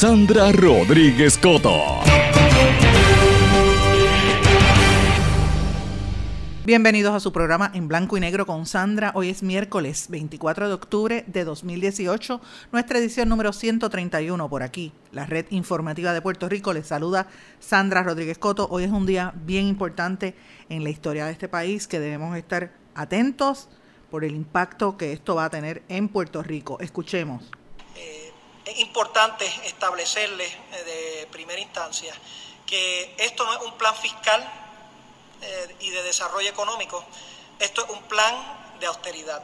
Sandra Rodríguez Coto. Bienvenidos a su programa en blanco y negro con Sandra. Hoy es miércoles 24 de octubre de 2018, nuestra edición número 131 por aquí. La red informativa de Puerto Rico les saluda Sandra Rodríguez Coto. Hoy es un día bien importante en la historia de este país que debemos estar atentos por el impacto que esto va a tener en Puerto Rico. Escuchemos. Es importante establecerle eh, de primera instancia que esto no es un plan fiscal eh, y de desarrollo económico. Esto es un plan de austeridad.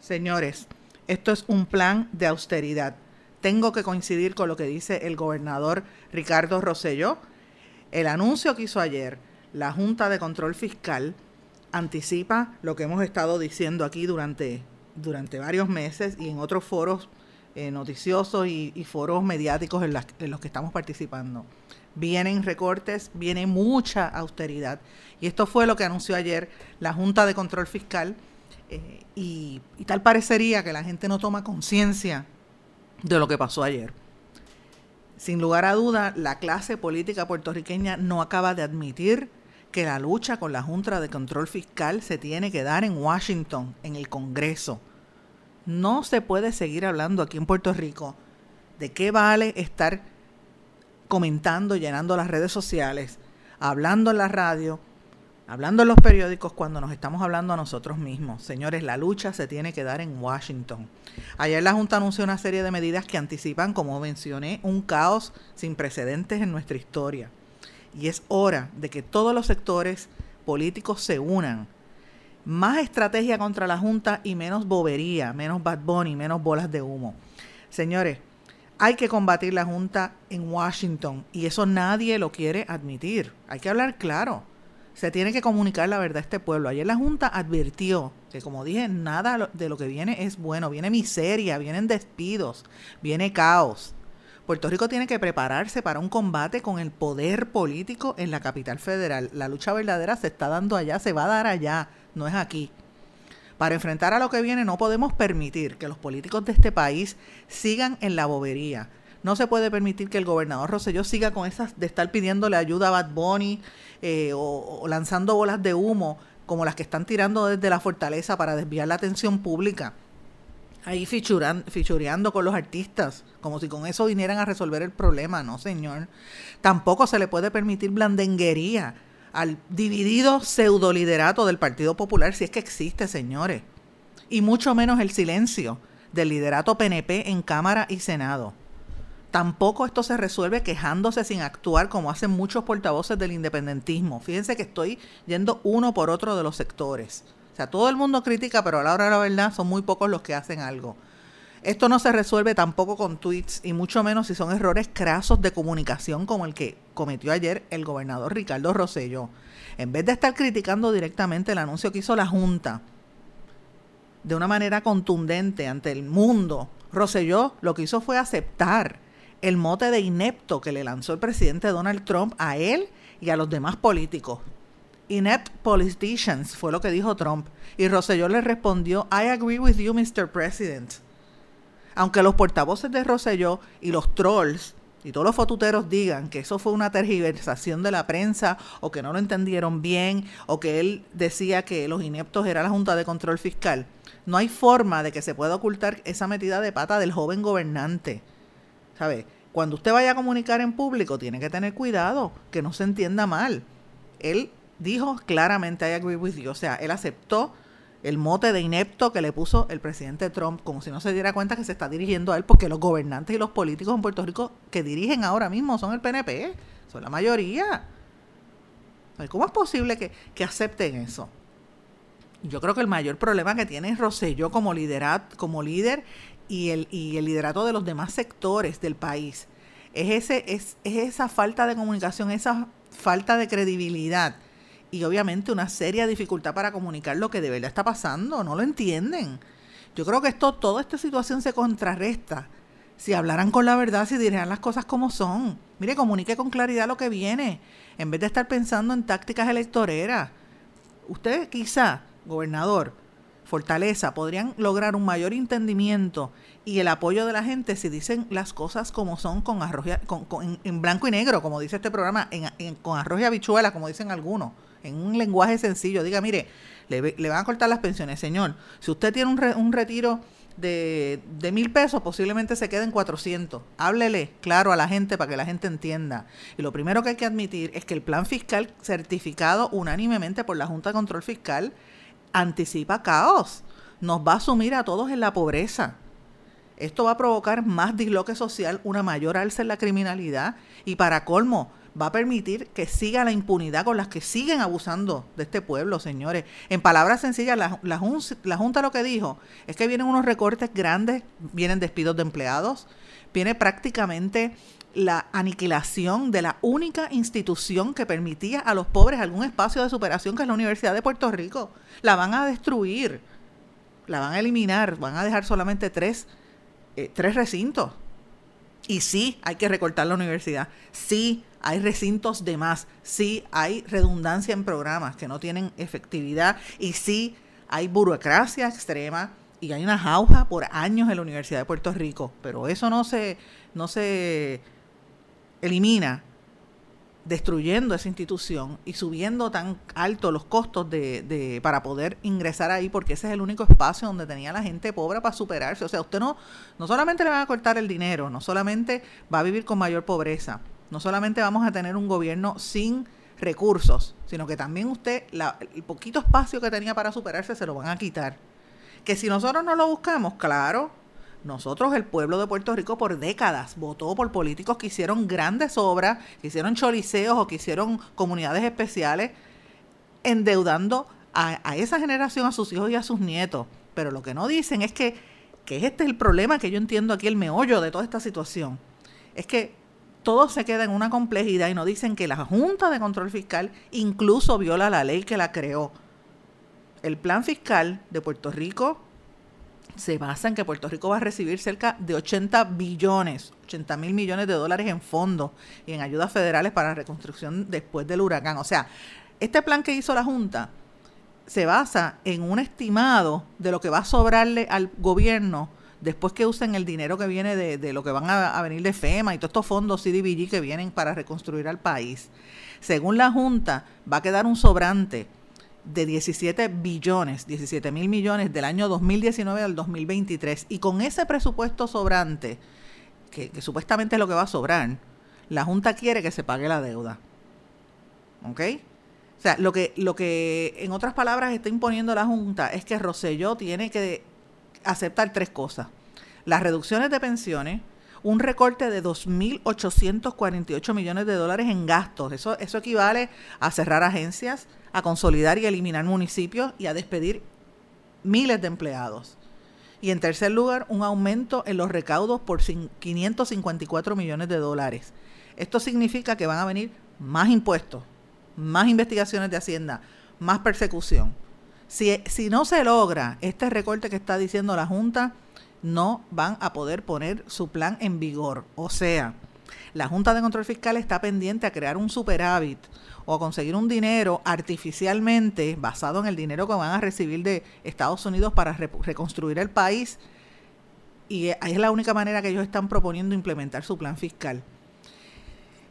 Señores, esto es un plan de austeridad. Tengo que coincidir con lo que dice el gobernador Ricardo Rosselló. El anuncio que hizo ayer la Junta de Control Fiscal anticipa lo que hemos estado diciendo aquí durante, durante varios meses y en otros foros eh, noticiosos y, foros mediáticos en, en los que estamos participando. Vienen recortes, viene mucha austeridad y esto fue lo que anunció ayer la Junta de Control Fiscal. Eh, y, tal parecería que la gente no toma conciencia de lo que pasó ayer. Sin lugar a duda, la clase política puertorriqueña no acaba de admitir que la lucha con la Junta de Control Fiscal se tiene que dar en Washington, en el Congreso. No se puede seguir hablando aquí en Puerto Rico de qué vale estar comentando, llenando las redes sociales, hablando en la radio hablando en los periódicos cuando nos estamos hablando a nosotros mismos. Señores, la lucha se tiene que dar en Washington. Ayer la Junta anunció una serie de medidas que anticipan, como mencioné, un caos sin precedentes en nuestra historia. Y es hora de que todos los sectores políticos se unan. Más estrategia contra la Junta y menos bobería, menos bad bunny, menos bolas de humo. Señores, hay que combatir la Junta en Washington y eso nadie lo quiere admitir. Hay que hablar claro se tiene que comunicar la verdad a este pueblo. Ayer la Junta advirtió que, como dije, nada de lo que viene es bueno. Viene miseria, vienen despidos, viene caos. Puerto Rico tiene que prepararse para un combate con el poder político en la capital federal. La lucha verdadera se está dando allá, se va a dar allá, no es aquí. Para enfrentar a lo que viene no podemos permitir que los políticos de este país sigan en la bobería. No se puede permitir que el gobernador Rosselló siga con esas de estar pidiéndole ayuda a Bad Bunny eh, o, lanzando bolas de humo como las que están tirando desde la fortaleza para desviar la atención pública. Ahí fichureando con los artistas, como si con eso vinieran a resolver el problema, no señor. Tampoco se le puede permitir blandenguería al dividido pseudo liderato del Partido Popular, si es que existe, señores. Y mucho menos el silencio del liderato PNP en Cámara y Senado. Tampoco esto se resuelve quejándose sin actuar como hacen muchos portavoces del independentismo. Fíjense que estoy yendo uno por otro de los sectores. O sea, todo el mundo critica, pero a la hora de la verdad son muy pocos los que hacen algo. Esto no se resuelve tampoco con tweets y mucho menos si son errores crasos de comunicación como el que cometió ayer el gobernador Ricardo Rosello. En vez de estar criticando directamente el anuncio que hizo la Junta de una manera contundente ante el mundo, Rosselló lo que hizo fue aceptar el mote de inepto que le lanzó el presidente Donald Trump a él y a los demás políticos. Inept politicians fue lo que dijo Trump. Y Rosselló le respondió, I agree with you, Mr. President. Aunque los portavoces de Rosselló y los trolls y todos los fotuteros digan que eso fue una tergiversación de la prensa o que no lo entendieron bien o que él decía que los ineptos era la Junta de Control Fiscal, no hay forma de que se pueda ocultar esa metida de pata del joven gobernante. ¿Sabe? Cuando usted vaya a comunicar en público, tiene que tener cuidado, que no se entienda mal. Él dijo claramente, I agree with you, o sea, él aceptó el mote de inepto que le puso el presidente Trump, como si no se diera cuenta que se está dirigiendo a él, porque los gobernantes y los políticos en Puerto Rico que dirigen ahora mismo son el PNP, son la mayoría. ¿Cómo es posible que, que acepten eso? Yo creo que el mayor problema que tiene Rosselló como, liderat, como líder y el, y el liderato de los demás sectores del país es, ese, es, es esa falta de comunicación, esa falta de credibilidad y obviamente una seria dificultad para comunicar lo que de verdad está pasando, no lo entienden. Yo creo que esto, toda esta situación se contrarresta si hablaran con la verdad, si dijeran las cosas como son. Mire, comunique con claridad lo que viene, en vez de estar pensando en tácticas electoreras. Usted quizá, gobernador, Fortaleza, podrían lograr un mayor entendimiento y el apoyo de la gente si dicen las cosas como son con arroz con, en, blanco y negro, como dice este programa, en, con arroz y habichuela, como dicen algunos en un lenguaje sencillo. Diga, mire, le, le van a cortar las pensiones, señor. Si usted tiene un, un retiro de, de, mil pesos, posiblemente se queden 400. Háblele claro a la gente para que la gente entienda. Y lo primero que hay que admitir es que el plan fiscal certificado unánimemente por la Junta de Control Fiscal anticipa caos. Nos va a sumir a todos en la pobreza. Esto va a provocar más disloque social, una mayor alza en la criminalidad y para colmo, va a permitir que siga la impunidad con las que siguen abusando de este pueblo, señores. En palabras sencillas, la, la, Junta lo que dijo es que vienen unos recortes grandes, vienen despidos de empleados, viene prácticamente la aniquilación de la única institución que permitía a los pobres algún espacio de superación, que es la Universidad de Puerto Rico. La van a destruir, la van a eliminar, van a dejar solamente tres, eh, tres recintos. Y sí, hay que recortar la universidad. Sí, hay recintos de más, sí hay redundancia en programas que no tienen efectividad. Y sí hay burocracia extrema. Y hay una jauja por años en la Universidad de Puerto Rico, pero eso no se, no se elimina destruyendo esa institución y subiendo tan alto los costos de, de, para poder ingresar ahí, porque ese es el único espacio donde tenía la gente pobre para superarse. O sea, usted no, no solamente le van a cortar el dinero, no solamente va a vivir con mayor pobreza, no solamente vamos a tener un gobierno sin recursos, sino que también usted, el poquito espacio que tenía para superarse, se lo van a quitar. Que si nosotros no lo buscamos, claro, nosotros, el pueblo de Puerto Rico, por décadas votó por políticos que hicieron grandes obras, que hicieron choliceos o que hicieron comunidades especiales, endeudando a, a, esa generación, a sus hijos y a sus nietos. Pero lo que no dicen es que, que este es el problema que yo entiendo aquí, el meollo de toda esta situación. Es que todo se queda en una complejidad y nos dicen que la Junta de Control Fiscal incluso viola la ley que la creó. El plan fiscal de Puerto Rico se basa en que Puerto Rico va a recibir cerca de 80 billones, 80 mil millones de dólares en fondos y en ayudas federales para la reconstrucción después del huracán. O sea, este plan que hizo la Junta se basa en un estimado de lo que va a sobrarle al gobierno después que usen el dinero que viene de, lo que van a, venir de FEMA y todos estos fondos CDBG que vienen para reconstruir al país, según la Junta, va a quedar un sobrante de 17 billones, 17 mil millones del año 2019 al 2023. Y con ese presupuesto sobrante, que, que, supuestamente es lo que va a sobrar, la Junta quiere que se pague la deuda. ¿Ok? O sea, lo que, lo que en otras palabras está imponiendo la Junta es que Roselló tiene que aceptar tres cosas. Las reducciones de pensiones, un recorte de 2.848 millones de dólares en gastos. Eso, eso equivale a cerrar agencias, a consolidar y eliminar municipios y a despedir miles de empleados. Y en tercer lugar, un aumento en los recaudos por 554 millones de dólares. Esto significa que van a venir más impuestos, más investigaciones de Hacienda, más persecución. Si, no se logra este recorte que está diciendo la Junta, no van a poder poner su plan en vigor. O sea, la Junta de Control Fiscal está pendiente a crear un superávit o a conseguir un dinero artificialmente basado en el dinero que van a recibir de Estados Unidos para reconstruir el país. Y ahí es la única manera que ellos están proponiendo implementar su plan fiscal.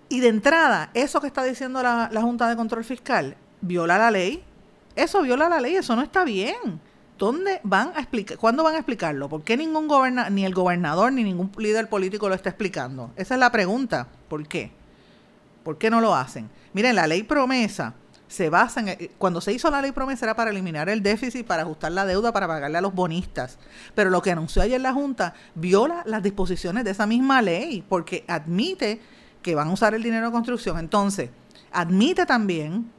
Y de entrada, eso que está diciendo la, Junta de Control Fiscal viola la ley. Eso viola la ley, eso no está bien. ¿Dónde van a explicar? ¿Cuándo van a explicarlo? ¿Por qué ningún goberna ni el gobernador ni ningún líder político lo está explicando? Esa es la pregunta. ¿Por qué? ¿Por qué no lo hacen? Miren, la ley promesa se basa en... Cuando se hizo la ley promesa era para eliminar el déficit, para ajustar la deuda, para pagarle a los bonistas. Pero lo que anunció ayer la Junta viola las disposiciones de esa misma ley, porque admite que van a usar el dinero de construcción. Entonces, admite también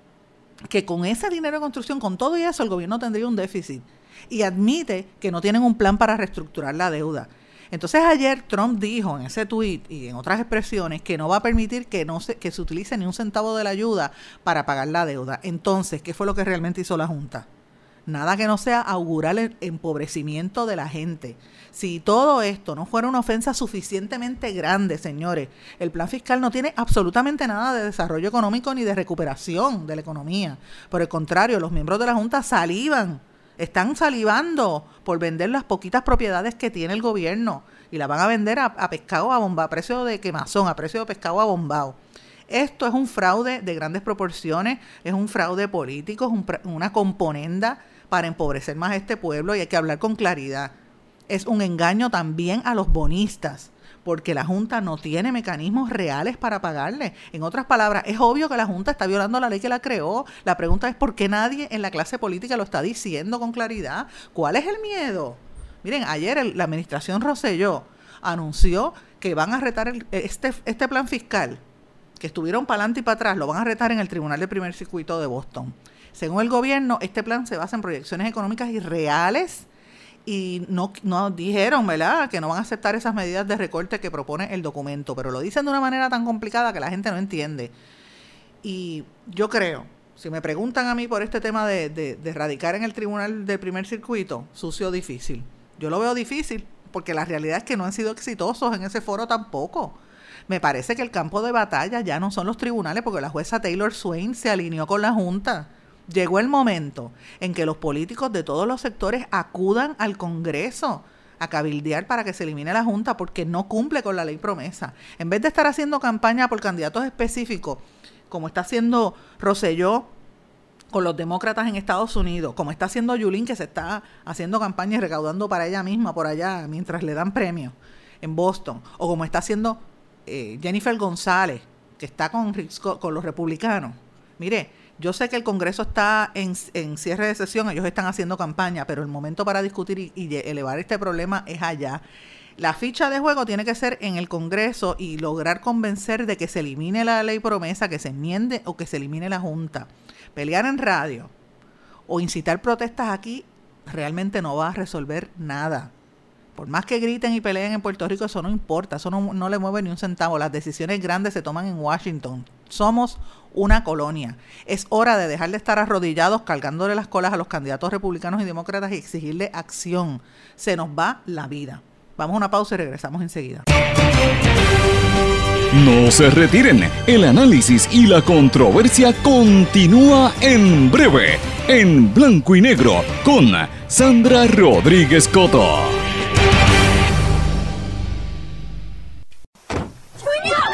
que con ese dinero de construcción, con todo y eso, el gobierno tendría un déficit. Y admite que no tienen un plan para reestructurar la deuda. Entonces ayer Trump dijo en ese tuit y en otras expresiones que no va a permitir que no se, que se utilice ni un centavo de la ayuda para pagar la deuda. Entonces, ¿qué fue lo que realmente hizo la Junta? Nada que no sea augurar el empobrecimiento de la gente. Si todo esto no fuera una ofensa suficientemente grande, señores, el plan fiscal no tiene absolutamente nada de desarrollo económico ni de recuperación de la economía. Por el contrario, los miembros de la Junta salivan están salivando por vender las poquitas propiedades que tiene el gobierno y la van a vender a, pescado a bomba, a precio de quemazón, a precio de pescado a bombao. Esto es un fraude de grandes proporciones, es un fraude político, es una componenda para empobrecer más a este pueblo y hay que hablar con claridad. Es un engaño también a los bonistas porque la Junta no tiene mecanismos reales para pagarle. En otras palabras, es obvio que la Junta está violando la ley que la creó. La pregunta es por qué nadie en la clase política lo está diciendo con claridad. ¿Cuál es el miedo? Miren, ayer la administración Rosselló anunció que van a retar este, este plan fiscal, que estuvieron para adelante y para atrás, lo van a retar en el Tribunal de Primer Circuito de Boston. Según el gobierno, este plan se basa en proyecciones económicas irreales y no, no dijeron, ¿verdad?, que no van a aceptar esas medidas de recorte que propone el documento, pero lo dicen de una manera tan complicada que la gente no entiende. Y yo creo, si me preguntan a mí por este tema de, de, radicar en el tribunal del primer circuito, sucio difícil. Yo lo veo difícil porque la realidad es que no han sido exitosos en ese foro tampoco. Me parece que el campo de batalla ya no son los tribunales porque la jueza Taylor Swain se alineó con la Junta Llegó el momento en que los políticos de todos los sectores acudan al Congreso a cabildear para que se elimine la Junta porque no cumple con la ley promesa. En vez de estar haciendo campaña por candidatos específicos, como está haciendo Roselló con los demócratas en Estados Unidos, como está haciendo Yulín, que se está haciendo campaña y recaudando para ella misma por allá mientras le dan premios en Boston, o como está haciendo eh, Jennifer González, que está con, con los republicanos. Mire, yo sé que el Congreso está en, cierre de sesión, ellos están haciendo campaña, pero el momento para discutir y, elevar este problema es allá. La ficha de juego tiene que ser en el Congreso y lograr convencer de que se elimine la ley promesa, que se enmiende o que se elimine la Junta. Pelear en radio o incitar protestas aquí realmente no va a resolver nada. Por más que griten y peleen en Puerto Rico, eso no importa, eso no, no le mueve ni un centavo. Las decisiones grandes se toman en Washington. Somos una colonia. Es hora de dejar de estar arrodillados cargándole las colas a los candidatos republicanos y demócratas y exigirle acción. Se nos va la vida. Vamos a una pausa y regresamos enseguida. No se retiren, el análisis y la controversia continúa en breve, en blanco y negro, con Sandra Rodríguez Coto.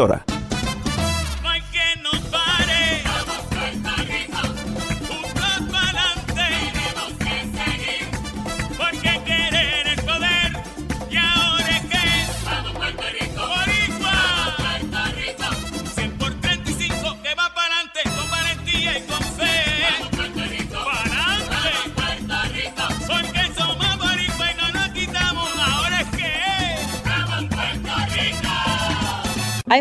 emisora.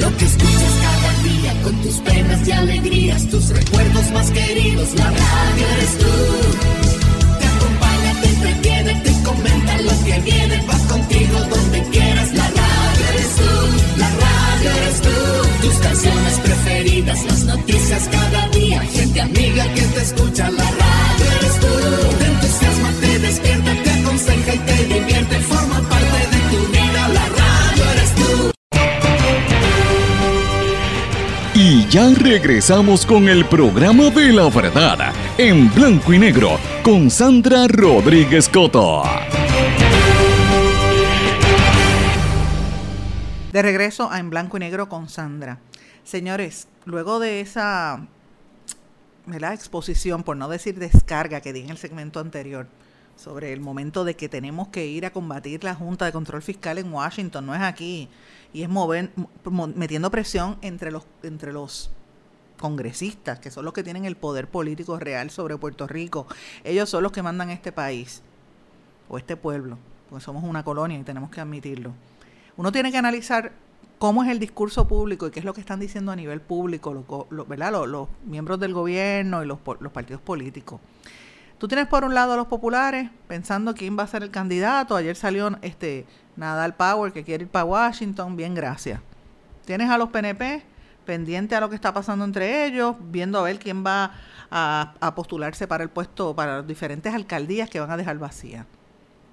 Lo que escuchas cada día con tus penas y alegrías, tus recuerdos más queridos, la radio eres tú. Te acompaña, te entretiene, te comenta lo que viene, va contigo donde quieras, la radio eres tú, la radio eres tú. Tus canciones preferidas, las noticias cada día, gente amiga que te escucha, ya regresamos con el programa de la verdad en blanco y negro con Sandra Rodríguez Coto. De regreso a En Blanco y Negro con Sandra. Señores, luego de esa ¿verdad? exposición, por no decir descarga que di en el segmento anterior, sobre el momento de que tenemos que ir a combatir la Junta de Control Fiscal en Washington, no es aquí, y es mover, mo- metiendo presión entre los, entre los congresistas, que son los que tienen el poder político real sobre Puerto Rico. Ellos son los que mandan este país, o este pueblo, porque somos una colonia y tenemos que admitirlo. Uno tiene que analizar cómo es el discurso público y qué es lo que están diciendo a nivel público los, los- ¿verdad? los, los miembros del gobierno y los, los partidos políticos. Tú tienes por un lado a los populares pensando quién va a ser el candidato. Ayer salió este Nadal Power que quiere ir para Washington. Bien, gracias. Tienes a los PNP pendiente a lo que está pasando entre ellos, viendo a ver quién va a, postularse para el puesto, para las diferentes alcaldías que van a dejar vacías.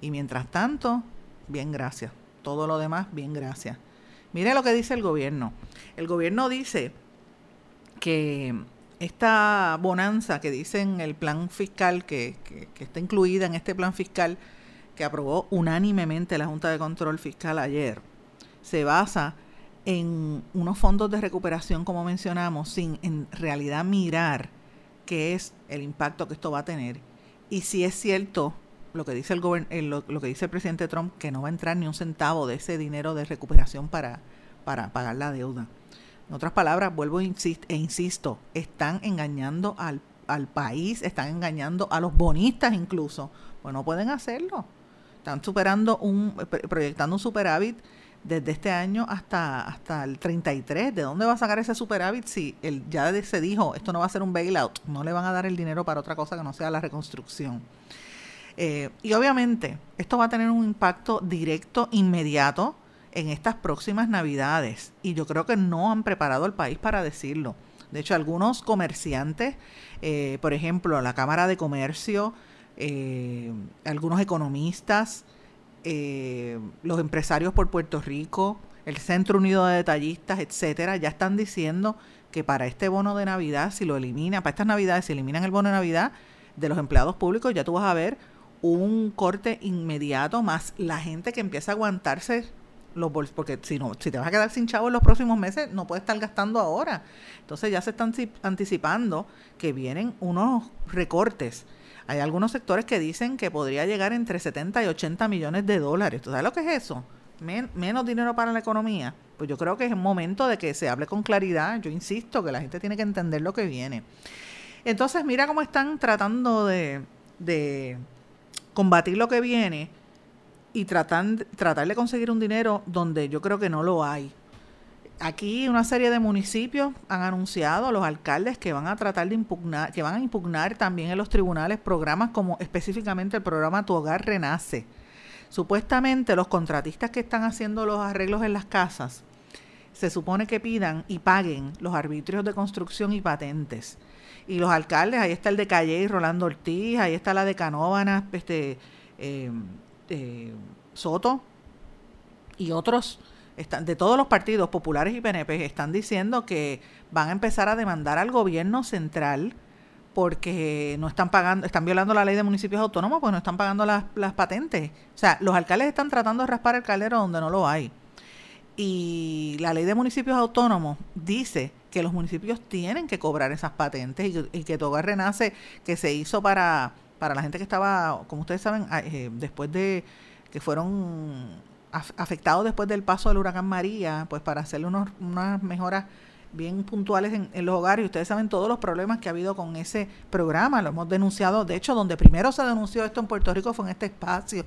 Y mientras tanto, bien, gracias. Todo lo demás, bien, gracias. Mire lo que dice el gobierno. El gobierno dice que esta bonanza que dice en el plan fiscal, que, que- que está incluida en este plan fiscal que aprobó unánimemente la Junta de Control Fiscal ayer, se basa en unos fondos de recuperación, como mencionamos, sin en realidad mirar qué es el impacto que esto va a tener. Y si es cierto lo que dice el, eh, lo que dice el presidente Trump, que no va a entrar ni un centavo de ese dinero de recuperación para, para pagar la deuda. En otras palabras, vuelvo e e insisto, están engañando al, al país, están engañando a los bonistas incluso, pues no pueden hacerlo. Están superando un, pro- proyectando un superávit desde este año hasta, hasta el 33. ¿De dónde va a sacar ese superávit si el, ya se dijo, esto no va a ser un bailout, no le van a dar el dinero para otra cosa que no sea la reconstrucción? Eh, y obviamente, esto va a tener un impacto directo, inmediato, en estas próximas navidades. Y yo creo que no han preparado al país para decirlo. De hecho, algunos comerciantes, eh, por ejemplo, la Cámara de Comercio, eh, algunos economistas, eh, los empresarios por Puerto Rico, el Centro Unido de Detallistas, etcétera, ya están diciendo que para este bono de Navidad, si lo eliminan, para estas Navidades, si eliminan el bono de Navidad de los empleados públicos, ya tú vas a ver un corte inmediato más la gente que empieza a aguantarse los porque si no si te vas a quedar sin chavo en los próximos meses no puedes estar gastando ahora. Entonces ya se están anti- anticipando que vienen unos recortes. Hay algunos sectores que dicen que podría llegar entre 70 y 80 millones de dólares. ¿tú sabes lo que es eso? Men- menos dinero para la economía. Pues yo creo que es momento de que se hable con claridad. Yo insisto que la gente tiene que entender lo que viene. Entonces mira cómo están tratando de, de combatir lo que viene y tratan, tratar de conseguir un dinero donde yo creo que no lo hay. Aquí una serie de municipios han anunciado a los alcaldes que van a tratar de impugnar, que van a impugnar también en los tribunales programas como específicamente el programa Tu Hogar Renace. Supuestamente los contratistas que están haciendo los arreglos en las casas se supone que pidan y paguen los arbitrios de construcción y patentes. Y los alcaldes, ahí está el de Calle y Rolando Ortiz, ahí está la de Canóvanas, este, eh, eh, Soto y otros están, de todos los partidos populares y PNP están diciendo que van a empezar a demandar al gobierno central porque no están pagando, están violando la ley de municipios autónomos, pues no están pagando las, las patentes. O sea, los alcaldes están tratando de raspar el caldero donde no lo hay y la ley de municipios autónomos dice que los municipios tienen que cobrar esas patentes y que, y que Togar Renace, que se hizo para, para la gente que estaba, como ustedes saben, eh, después de que fueron afectados después del paso del huracán María, pues para hacerle unos, unas mejoras bien puntuales en, los hogares. Y ustedes saben todos los problemas que ha habido con ese programa, lo hemos denunciado. De hecho, donde primero se denunció esto en Puerto Rico fue en este espacio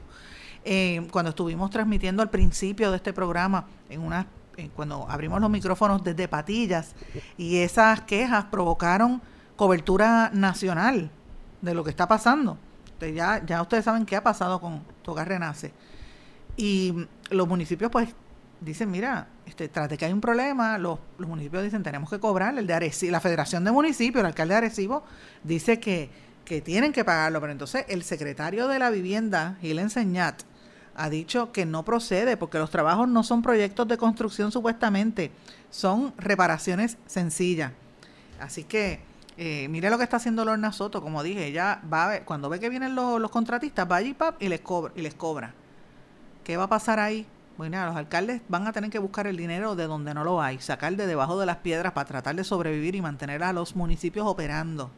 eh, cuando estuvimos transmitiendo al principio de este programa, en una, eh, cuando abrimos los micrófonos desde Patillas, y esas quejas provocaron cobertura nacional de lo que está pasando. Entonces ya, ya ustedes saben qué ha pasado con Togar Renace. Y los municipios pues dicen, mira, este, tras de que hay un problema, los, los municipios dicen, tenemos que cobrar. El de Arecibo, la Federación de Municipios, el alcalde de Arecibo, dice que, que tienen que pagarlo. Pero entonces el secretario de la vivienda, Gil Enseñat, ha dicho que no procede porque los trabajos no son proyectos de construcción supuestamente, son reparaciones sencillas. Así que eh, mire lo que está haciendo Lorna Soto, como dije, ella va a ver, cuando ve que vienen los, contratistas, va allí pap, y les cobra, y les cobra. ¿Qué va a pasar ahí? Bueno, los alcaldes van a tener que buscar el dinero de donde no lo hay, sacar de debajo de las piedras para tratar de sobrevivir y mantener a los municipios operando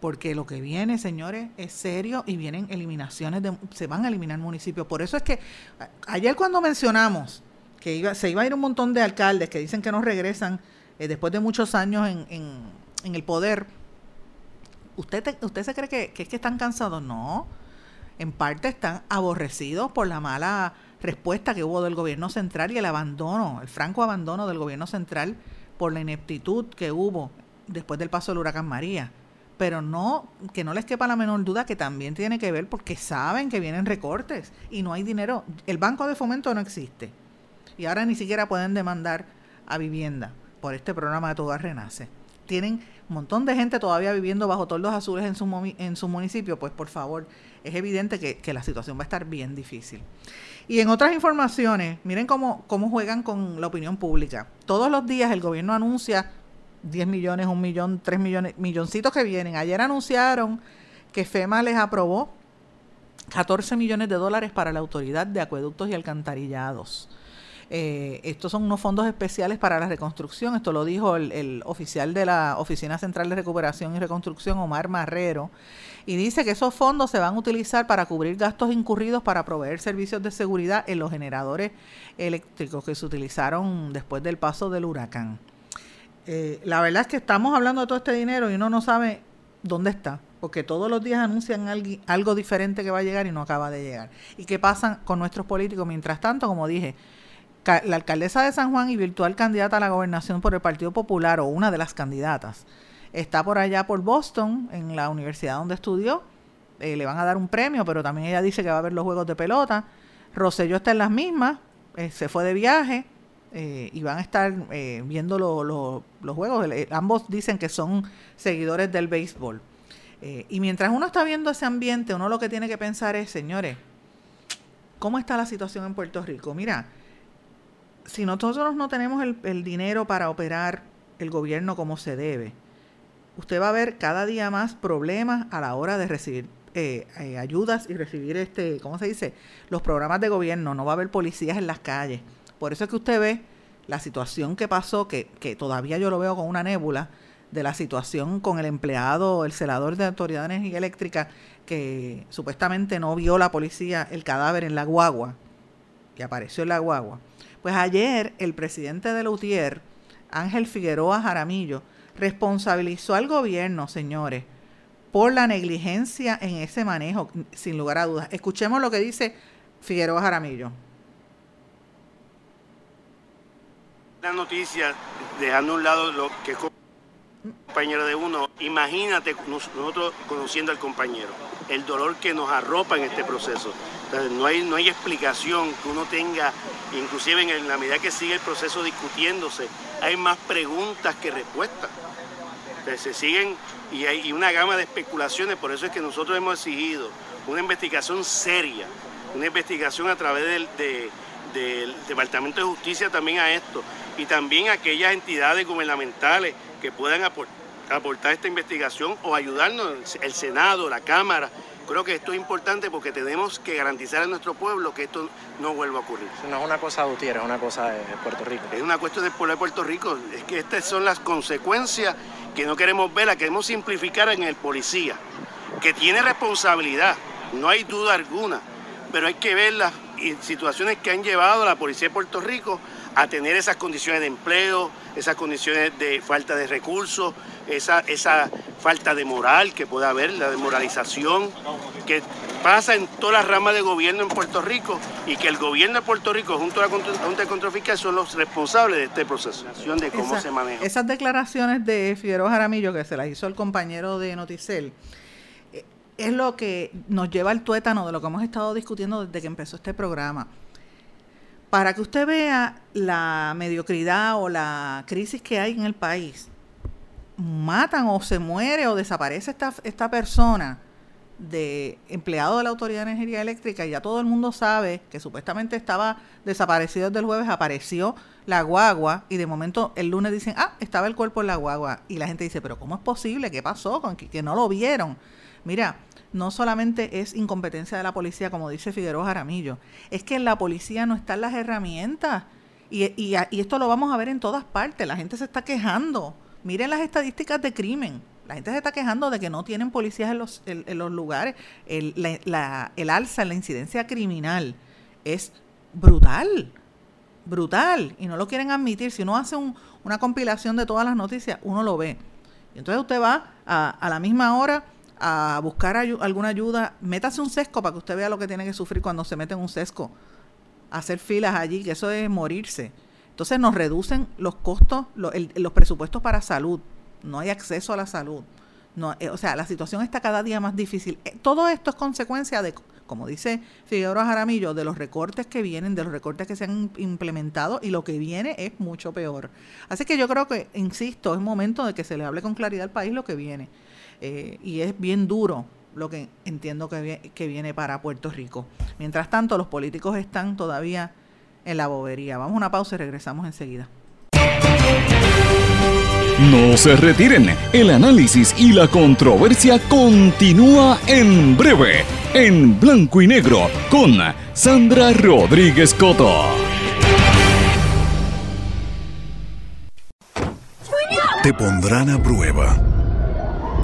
porque lo que viene, señores, es serio y vienen eliminaciones, de, se van a eliminar municipios. Por eso es que ayer cuando mencionamos que iba, se iba a ir un montón de alcaldes que dicen que no regresan eh, después de muchos años en, en, el poder, ¿usted, ¿usted se cree que, es que están cansados? No, en parte están aborrecidos por la mala respuesta que hubo del gobierno central y el abandono, el franco abandono del gobierno central por la ineptitud que hubo después del paso del huracán María pero no, que no les quepa la menor duda que también tiene que ver porque saben que vienen recortes y no hay dinero. El banco de fomento no existe y ahora ni siquiera pueden demandar a vivienda por este programa de Toda Renace. Tienen montón de gente todavía viviendo bajo toldos azules en su, en su municipio, pues por favor, es evidente que, que, la situación va a estar bien difícil. Y en otras informaciones, miren cómo, cómo juegan con la opinión pública. Todos los días el gobierno anuncia 10 millones, 1 millón, 3 millones, milloncitos que vienen. Ayer anunciaron que FEMA les aprobó 14 millones de dólares para la Autoridad de Acueductos y Alcantarillados. Eh, estos son unos fondos especiales para la reconstrucción. Esto lo dijo el, oficial de la Oficina Central de Recuperación y Reconstrucción, Omar Marrero. Y dice que esos fondos se van a utilizar para cubrir gastos incurridos para proveer servicios de seguridad en los generadores eléctricos que se utilizaron después del paso del huracán. Eh, la verdad es que estamos hablando de todo este dinero y uno no sabe dónde está, porque todos los días anuncian algo, diferente que va a llegar y no acaba de llegar. ¿Y qué pasa con nuestros políticos? Mientras tanto, como dije, la alcaldesa de San Juan y virtual candidata a la gobernación por el Partido Popular, o una de las candidatas, está por allá por Boston, en la universidad donde estudió. Eh, le van a dar un premio, pero también ella dice que va a ver los juegos de pelota. Rosselló está en las mismas, eh, se fue de viaje eh, y van a estar viendo los juegos. ambos dicen que son seguidores del béisbol. Y mientras uno está viendo ese ambiente, uno lo que tiene que pensar es, señores, ¿cómo está la situación en Puerto Rico? Mira, si nosotros no tenemos el, dinero para operar el gobierno como se debe, usted va a ver cada día más problemas a la hora de recibir eh, ayudas y recibir este, ¿cómo se dice? Los programas de gobierno. No va a haber policías en las calles. Por eso es que usted ve la situación que pasó, que, que todavía yo lo veo con una nébula, de la situación con el empleado, el celador de Autoridad de Energía Eléctrica, que supuestamente no vio la policía el cadáver en la guagua, que apareció en la guagua. Pues ayer el presidente de la UTIER, Ángel Figueroa Jaramillo, responsabilizó al gobierno, señores, por la negligencia en ese manejo, sin lugar a dudas. Escuchemos lo que dice Figueroa Jaramillo. noticias, dejando a un lado lo que compañero de uno, imagínate nosotros conociendo al compañero, el dolor que nos arropa en este proceso. no, hay, no hay explicación que uno tenga, inclusive en la medida que sigue el proceso discutiéndose, hay más preguntas que respuestas. se siguen y hay una gama de especulaciones, por eso es que nosotros hemos exigido una investigación seria, una investigación a través del, del Departamento de Justicia también a esto y también a aquellas entidades gubernamentales que puedan aportar esta investigación o ayudarnos, el Senado, la Cámara. Creo que esto es importante porque tenemos que garantizar a nuestro pueblo que esto no vuelva a ocurrir. No es una cosa de Gutiérrez, es una cosa de Puerto Rico. Es una cuestión del pueblo de Puerto Rico. Es que estas son las consecuencias que no queremos ver, las queremos simplificar en el policía, que tiene responsabilidad, no hay duda alguna, pero hay que ver las situaciones que han llevado a la policía de Puerto Rico a tener esas condiciones de empleo, esas condiciones de falta de recursos, esa, esa falta de moral que puede haber, la demoralización que pasa en todas las ramas de gobierno en Puerto Rico y que el gobierno de Puerto Rico junto a la Junta de Control Fiscal son los responsables de este proceso, de cómo se maneja. Esas declaraciones de Figueroa Jaramillo que se las hizo el compañero de Noticel es lo que nos lleva al tuétano de lo que hemos estado discutiendo desde que empezó este programa para que usted vea la mediocridad o la crisis que hay en el país, matan o se muere o desaparece esta, esta persona de empleado de la Autoridad de Energía Eléctrica y ya todo el mundo sabe que supuestamente estaba desaparecido desde el jueves, apareció la guagua y de momento el lunes dicen, ah, estaba el cuerpo en la guagua y la gente dice, pero ¿cómo es posible? ¿Qué pasó? con que no lo vieron? Mira, no solamente es incompetencia de la policía, como dice Figueroa Jaramillo, es que en la policía no están las herramientas. Y, y, esto lo vamos a ver en todas partes. La gente se está quejando. Miren las estadísticas de crimen. La gente se está quejando de que no tienen policías en los, en, los lugares. El, la, el alza en la incidencia criminal es brutal. Brutal. Y no lo quieren admitir. Si uno hace una compilación de todas las noticias, uno lo ve. Y entonces usted va a, a la misma hora a buscar alguna ayuda, métase un sesco para que usted vea lo que tiene que sufrir cuando se mete en un sesco. Hacer filas allí, que eso es morirse. Entonces nos reducen los costos, los presupuestos para salud. No hay acceso a la salud. No, eh, o sea, la situación está cada día más difícil. Eh, todo esto es consecuencia de, como dice Figueroa Jaramillo, de los recortes que vienen, de los recortes que se han implementado y lo que viene es mucho peor. Así que yo creo que, insisto, es momento de que se le hable con claridad al país lo que viene. Eh, y es bien duro lo que entiendo que, que viene para Puerto Rico. Mientras tanto, los políticos están todavía en la bobería. Vamos a una pausa y regresamos enseguida. No se retiren, el análisis y la controversia continúa en breve, en blanco y negro, con Sandra Rodríguez Coto. Te pondrán a prueba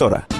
emisora.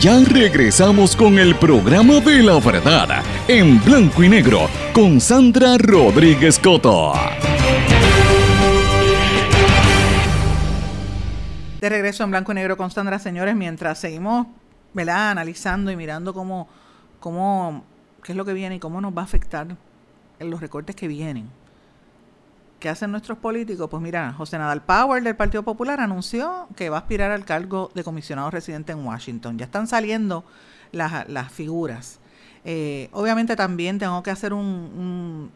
ya regresamos con el programa de la verdad en blanco y negro con Sandra Rodríguez Coto. De regreso en blanco y negro con Sandra, señores, mientras seguimos ¿verdad? analizando y mirando cómo, cómo, qué es lo que viene y cómo nos va a afectar en los recortes que vienen. ¿Qué hacen nuestros políticos? Pues mira, José Nadal Power del Partido Popular anunció que va a aspirar al cargo de comisionado residente en Washington. Ya están saliendo las, figuras. Eh, obviamente también tengo que hacer un,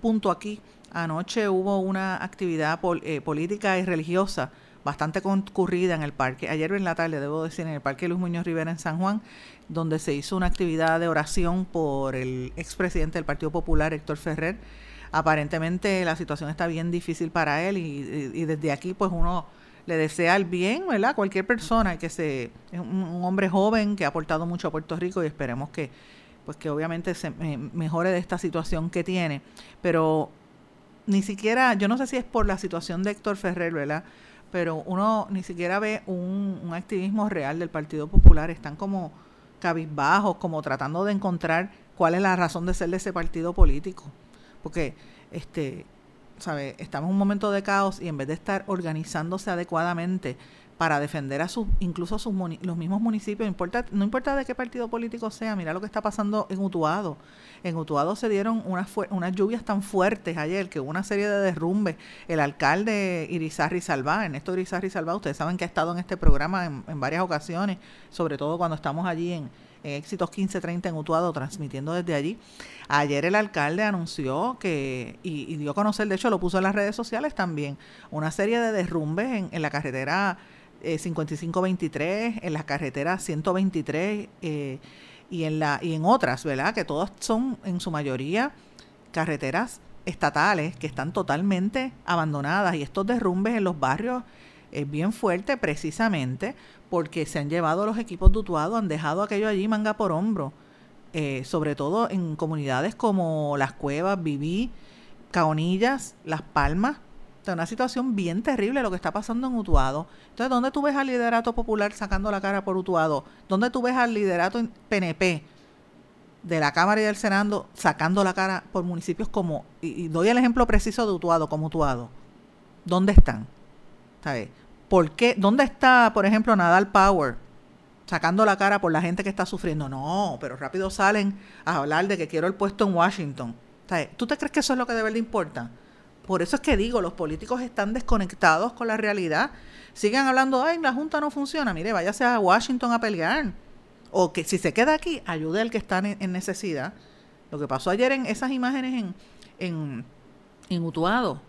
punto aquí. Anoche hubo una actividad eh, política y religiosa bastante concurrida en el parque, ayer en la tarde, debo decir, en el Parque Luis Muñoz Rivera en San Juan, donde se hizo una actividad de oración por el expresidente del Partido Popular, Héctor Ferrer. Aparentemente la situación está bien difícil para él y, desde aquí pues uno le desea el bien, ¿verdad? Cualquier persona que se un, un hombre joven que ha aportado mucho a Puerto Rico y esperemos que pues que obviamente se eh, mejore de esta situación que tiene, pero ni siquiera, yo no sé si es por la situación de Héctor Ferrer, ¿verdad? Pero uno ni siquiera ve un activismo real del Partido Popular, están como cabizbajos, como tratando de encontrar cuál es la razón de ser de ese partido político. Porque, este, ¿sabe? Estamos en un momento de caos y en vez de estar organizándose adecuadamente para defender a sus, incluso a sus los mismos municipios, no importa, no importa de qué partido político sea, mira lo que está pasando en Utuado. En Utuado se dieron unas, unas lluvias tan fuertes ayer que hubo una serie de derrumbes. El alcalde Irizarri Salvá, Ernesto Irizarri Salvá, ustedes saben que ha estado en este programa en, en varias ocasiones, sobre todo cuando estamos allí en, en Éxitos 1530 en Utuado, transmitiendo desde allí. Ayer el alcalde anunció que, y, dio a conocer, de hecho lo puso en las redes sociales también, una serie de derrumbes en, en la carretera eh, 5523, en la carretera 123 eh, y, en la, y en otras, ¿verdad? Que todas son en su mayoría carreteras estatales que están totalmente abandonadas y estos derrumbes en los barrios es bien fuerte precisamente porque se han llevado los equipos de Utuado, han dejado aquello allí manga por hombro, eh, sobre todo en comunidades como Las Cuevas, Viví, Caonillas, Las Palmas. Sea, una situación bien terrible lo que está pasando en Utuado. Entonces, ¿dónde tú ves al liderato popular sacando la cara por Utuado? ¿Dónde tú ves al liderato PNP de la Cámara y del Senado sacando la cara por municipios como, y, y doy el ejemplo preciso de Utuado, como Utuado? ¿Dónde están? ¿Por qué? ¿Dónde está, por ejemplo, Nadal Power? Sacando la cara por la gente que está sufriendo. No, pero rápido salen a hablar de que quiero el puesto en Washington. ¿Tú te crees que eso es lo que de verdad importa? Por eso es que digo, los políticos están desconectados con la realidad. Sigan hablando, ay, la Junta no funciona. Mire, váyase a Washington a pelear. O que si se queda aquí, ayude al que está en, en necesidad. Lo que pasó ayer en esas imágenes en, en, en Utuado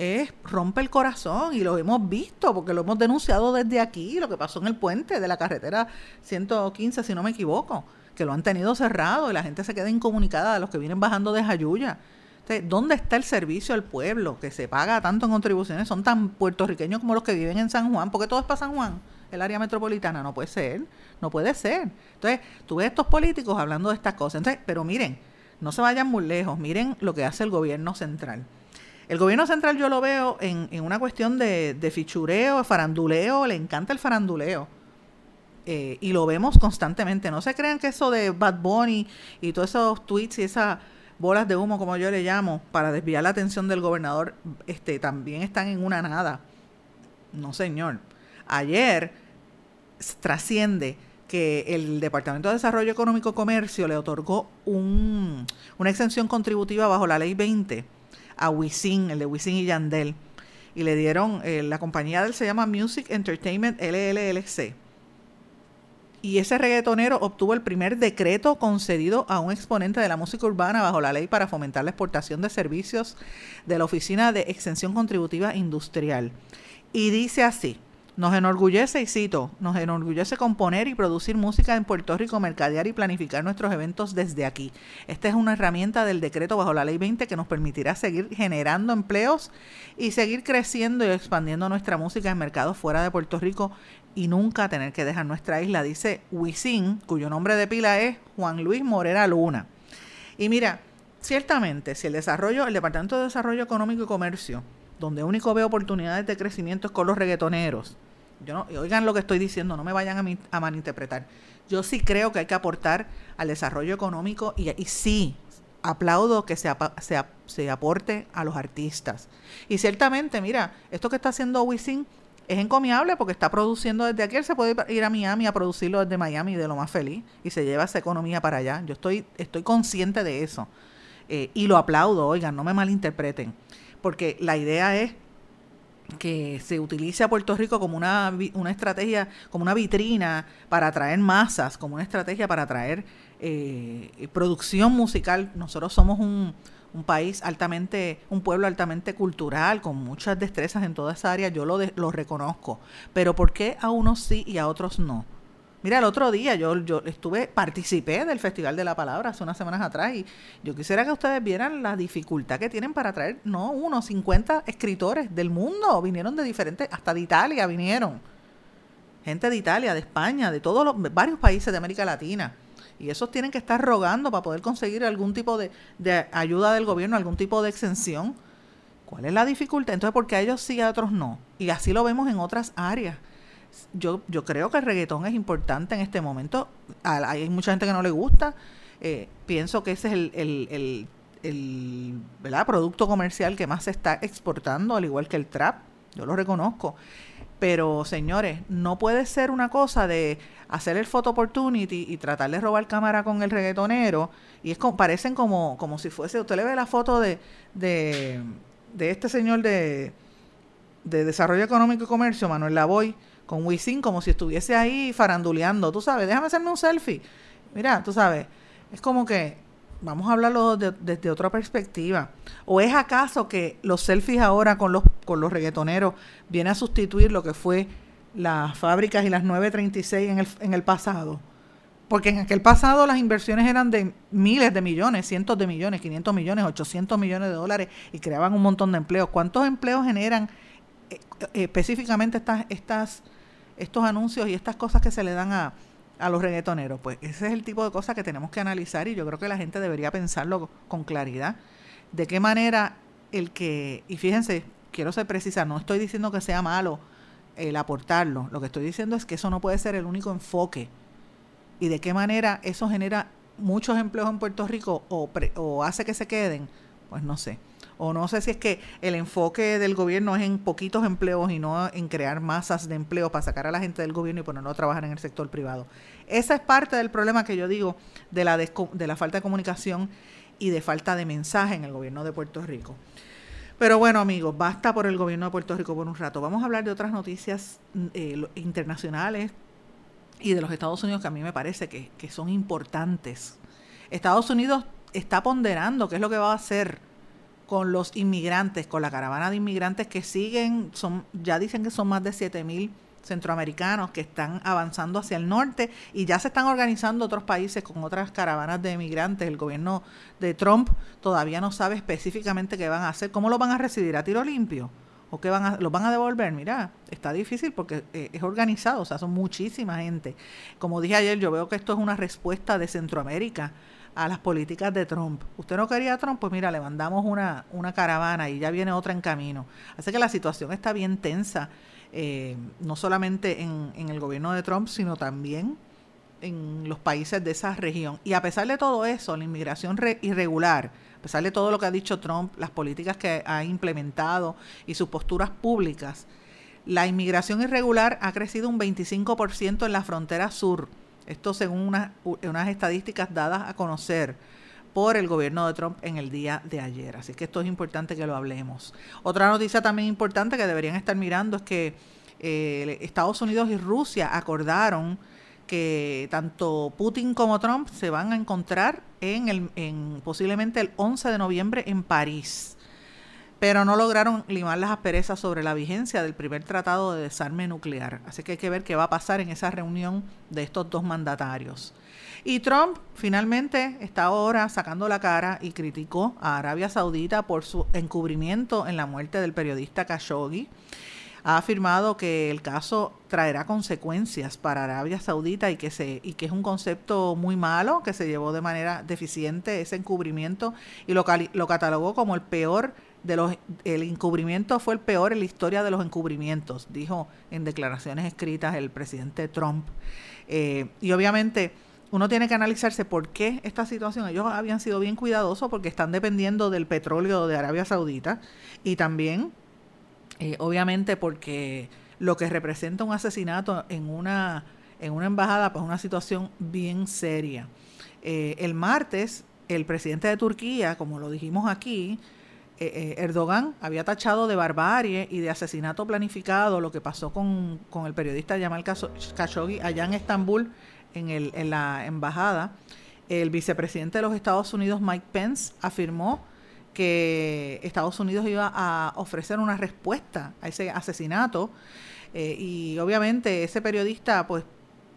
es rompe el corazón y lo hemos visto porque lo hemos denunciado desde aquí, lo que pasó en el puente de la carretera 115, si no me equivoco, que lo han tenido cerrado y la gente se queda incomunicada de los que vienen bajando de Jayuya. ¿Dónde está el servicio al pueblo que se paga tanto en contribuciones? Son tan puertorriqueños como los que viven en San Juan, porque todo es para San Juan, el área metropolitana. No puede ser, no puede ser. Entonces, tú ves estos políticos hablando de estas cosas. Entonces, pero miren, no se vayan muy lejos, miren lo que hace el gobierno central. El gobierno central yo lo veo en, en una cuestión de, de fichureo, faranduleo, le encanta el faranduleo. Eh, y lo vemos constantemente. No se crean que eso de Bad Bunny y todos esos tweets y esas bolas de humo, como yo le llamo, para desviar la atención del gobernador, este, también están en una nada. No, señor. Ayer trasciende que el Departamento de Desarrollo Económico y Comercio le otorgó un, una exención contributiva bajo la ley 20 a Wisin, el de Wisin y Yandel. Y le dieron, eh, la compañía de él se llama Music Entertainment LLC y ese reggaetonero obtuvo el primer decreto concedido a un exponente de la música urbana bajo la ley para fomentar la exportación de servicios de la Oficina de Exención Contributiva Industrial. Y dice así, nos enorgullece, y cito, nos enorgullece componer y producir música en Puerto Rico, mercadear y planificar nuestros eventos desde aquí. Esta es una herramienta del decreto bajo la ley 20 que nos permitirá seguir generando empleos y seguir creciendo y expandiendo nuestra música en mercados fuera de Puerto Rico y nunca tener que dejar nuestra isla, dice Wisin, cuyo nombre de pila es Juan Luis Morera Luna. Y mira, ciertamente, si el desarrollo, el Departamento de Desarrollo Económico y Comercio, donde único ve oportunidades de crecimiento es con los reggaetoneros, yo no, oigan lo que estoy diciendo, no me vayan a, a malinterpretar. Yo sí creo que hay que aportar al desarrollo económico y, y sí, aplaudo que se, se, se, aporte a los artistas. Y ciertamente, mira, esto que está haciendo Wisin es encomiable porque está produciendo desde aquí, él se puede ir a Miami a producirlo desde Miami de lo más feliz y se lleva esa economía para allá. Yo estoy, estoy consciente de eso eh, y lo aplaudo, oigan, no me malinterpreten, porque la idea es que se utilice a Puerto Rico como una, una estrategia, como una vitrina para atraer masas, como una estrategia para atraer eh, producción musical. Nosotros somos un, un país altamente, un pueblo altamente cultural, con muchas destrezas en toda esa área, yo lo, lo reconozco. Pero ¿por qué a unos sí y a otros no? Mira, el otro día yo, yo estuve, participé del Festival de la Palabra hace unas semanas atrás y yo quisiera que ustedes vieran la dificultad que tienen para traer, no uno, 50 escritores del mundo, vinieron de diferentes, hasta de Italia vinieron. Gente de Italia, de España, de todos los, varios países de América Latina y esos tienen que estar rogando para poder conseguir algún tipo de, ayuda del gobierno, algún tipo de exención. ¿Cuál es la dificultad? Entonces, ¿por qué a ellos sí y a otros no? Y así lo vemos en otras áreas. Yo, yo creo que el reggaetón es importante en este momento. Hay mucha gente que no le gusta. Eh, pienso que ese es el, el, el, el producto comercial que más se está exportando, al igual que el trap. Yo lo reconozco. Pero, señores, no puede ser una cosa de hacer el photo opportunity y tratar de robar cámara con el reggaetonero. Y es como, parecen como, como si fuese, usted le ve la foto de, de, de este señor de, de Desarrollo Económico y Comercio, Manuel Lavoy, con Wisin, como si estuviese ahí faranduleando. Tú sabes, déjame hacerme un selfie. Mira, tú sabes, es como que vamos a hablarlo desde otra perspectiva. ¿O es acaso que los selfies ahora con los, con los reggaetoneros viene a sustituir lo que fue las fábricas y las 936 en el, en el pasado? Porque en aquel pasado las inversiones eran de miles de millones, cientos de millones, 500 millones, 800 millones de dólares y creaban un montón de empleos. ¿Cuántos empleos generan eh, eh, específicamente estas, estas, estos anuncios y estas cosas que se le dan a, a los reggaetoneros. Pues ese es el tipo de cosas que tenemos que analizar y yo creo que la gente debería pensarlo con claridad. De qué manera el que, y fíjense, quiero ser precisa, no estoy diciendo que sea malo el aportarlo, lo que estoy diciendo es que eso no puede ser el único enfoque. Y de qué manera eso genera muchos empleos en Puerto Rico o, o hace que se queden, pues no sé o no sé si es que el enfoque del gobierno es en poquitos empleos y no en crear masas de empleo para sacar a la gente del gobierno y ponerlo a trabajar en el sector privado. Esa es parte del problema que yo digo de la, de la falta de comunicación y de falta de mensaje en el gobierno de Puerto Rico. Pero bueno, amigos, basta por el gobierno de Puerto Rico por un rato. Vamos a hablar de otras noticias eh, internacionales y de los Estados Unidos que a mí me parece que, que son importantes. Estados Unidos está ponderando qué es lo que va a hacer con los inmigrantes, con la caravana de inmigrantes que siguen, son ya dicen que son más de 7 mil centroamericanos que están avanzando hacia el norte y ya se están organizando otros países con otras caravanas de inmigrantes. El gobierno de Trump todavía no sabe específicamente qué van a hacer, cómo lo van a recibir a tiro limpio o qué van a, los van a devolver. Mira, está difícil porque eh, es organizado, o sea, son muchísima gente. Como dije ayer, yo veo que esto es una respuesta de Centroamérica a las políticas de Trump. Usted no quería a Trump, pues mira, le mandamos una, una caravana y ya viene otra en camino. Así que la situación está bien tensa, eh, no solamente en, en, el gobierno de Trump, sino también en los países de esa región. Y a pesar de todo eso, la inmigración irregular, a pesar de todo lo que ha dicho Trump, las políticas que ha implementado y sus posturas públicas, la inmigración irregular ha crecido un 25% en la frontera sur. Esto según unas estadísticas dadas a conocer por el gobierno de Trump en el día de ayer. Así que esto es importante que lo hablemos. Otra noticia también importante que deberían estar mirando es que eh, Estados Unidos y Rusia acordaron que tanto Putin como Trump se van a encontrar en, el, en posiblemente el 11 de noviembre en París pero no lograron limar las asperezas sobre la vigencia del primer tratado de desarme nuclear. Así que hay que ver qué va a pasar en esa reunión de estos dos mandatarios. Y Trump finalmente está ahora sacando la cara y criticó a Arabia Saudita por su encubrimiento en la muerte del periodista Khashoggi. Ha afirmado que el caso traerá consecuencias para Arabia Saudita y que, se, y que es un concepto muy malo, que se llevó de manera deficiente ese encubrimiento y lo, lo catalogó como el peor de los el encubrimiento fue el peor en la historia de los encubrimientos, dijo en declaraciones escritas el presidente Trump. Eh, y obviamente uno tiene que analizarse por qué esta situación. Ellos habían sido bien cuidadosos porque están dependiendo del petróleo de Arabia Saudita y también, eh, obviamente, porque lo que representa un asesinato en una, en una embajada, pues una situación bien seria. Eh, el martes, el presidente de Turquía, como lo dijimos aquí, eh, eh, Erdogan había tachado de barbarie y de asesinato planificado lo que pasó con, el periodista Jamal Khashoggi allá en Estambul, en, el, en la embajada. El vicepresidente de los Estados Unidos, Mike Pence, afirmó que Estados Unidos iba a ofrecer una respuesta a ese asesinato. Eh, y obviamente ese periodista pues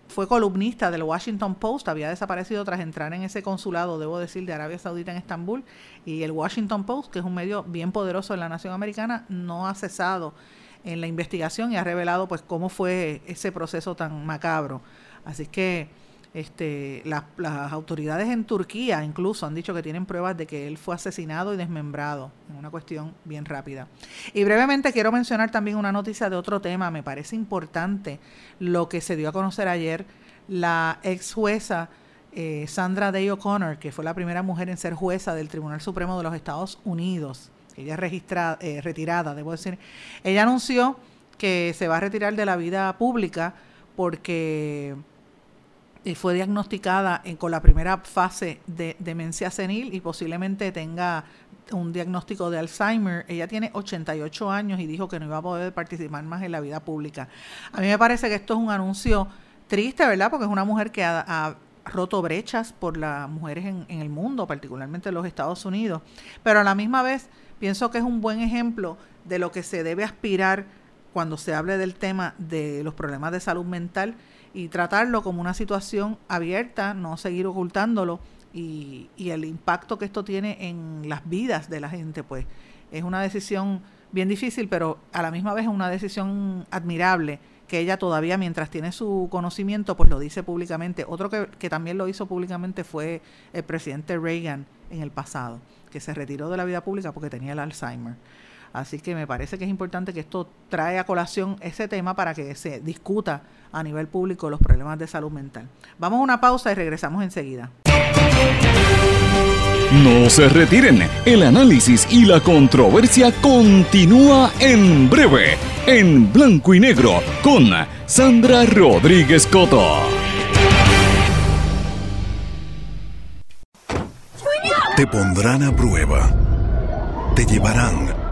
fue columnista del Washington Post, había desaparecido tras entrar en ese consulado, debo decir, de Arabia Saudita en Estambul, y el Washington Post, que es un medio bien poderoso en la nación americana, no ha cesado en la investigación y ha revelado pues cómo fue ese proceso tan macabro. Así que este, las, autoridades en Turquía incluso han dicho que tienen pruebas de que él fue asesinado y desmembrado, una cuestión bien rápida. Y brevemente quiero mencionar también una noticia de otro tema, me parece importante lo que se dio a conocer ayer, la ex jueza eh, Sandra Day O'Connor, que fue la primera mujer en ser jueza del Tribunal Supremo de los Estados Unidos, ella es registrada, eh, retirada, debo decir, ella anunció que se va a retirar de la vida pública porque fue diagnosticada con la primera fase de demencia senil y posiblemente tenga un diagnóstico de Alzheimer. Ella tiene 88 años y dijo que no iba a poder participar más en la vida pública. A mí me parece que esto es un anuncio triste, ¿verdad? Porque es una mujer que ha, roto brechas por las mujeres en, en, el mundo, particularmente en los Estados Unidos. Pero a la misma vez pienso que es un buen ejemplo de lo que se debe aspirar cuando se hable del tema de los problemas de salud mental y tratarlo como una situación abierta, no seguir ocultándolo y, y, el impacto que esto tiene en las vidas de la gente, pues es una decisión bien difícil, pero a la misma vez es una decisión admirable que ella todavía mientras tiene su conocimiento, pues lo dice públicamente. Otro que, que también lo hizo públicamente fue el presidente Reagan en el pasado, que se retiró de la vida pública porque tenía el Alzheimer. Así que me parece que es importante que esto trae a colación ese tema para que se discuta a nivel público los problemas de salud mental. Vamos a una pausa y regresamos enseguida. No se retiren, el análisis y la controversia continúa en breve, en blanco y negro, con Sandra Rodríguez Coto. Te pondrán a prueba te llevarán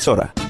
Porque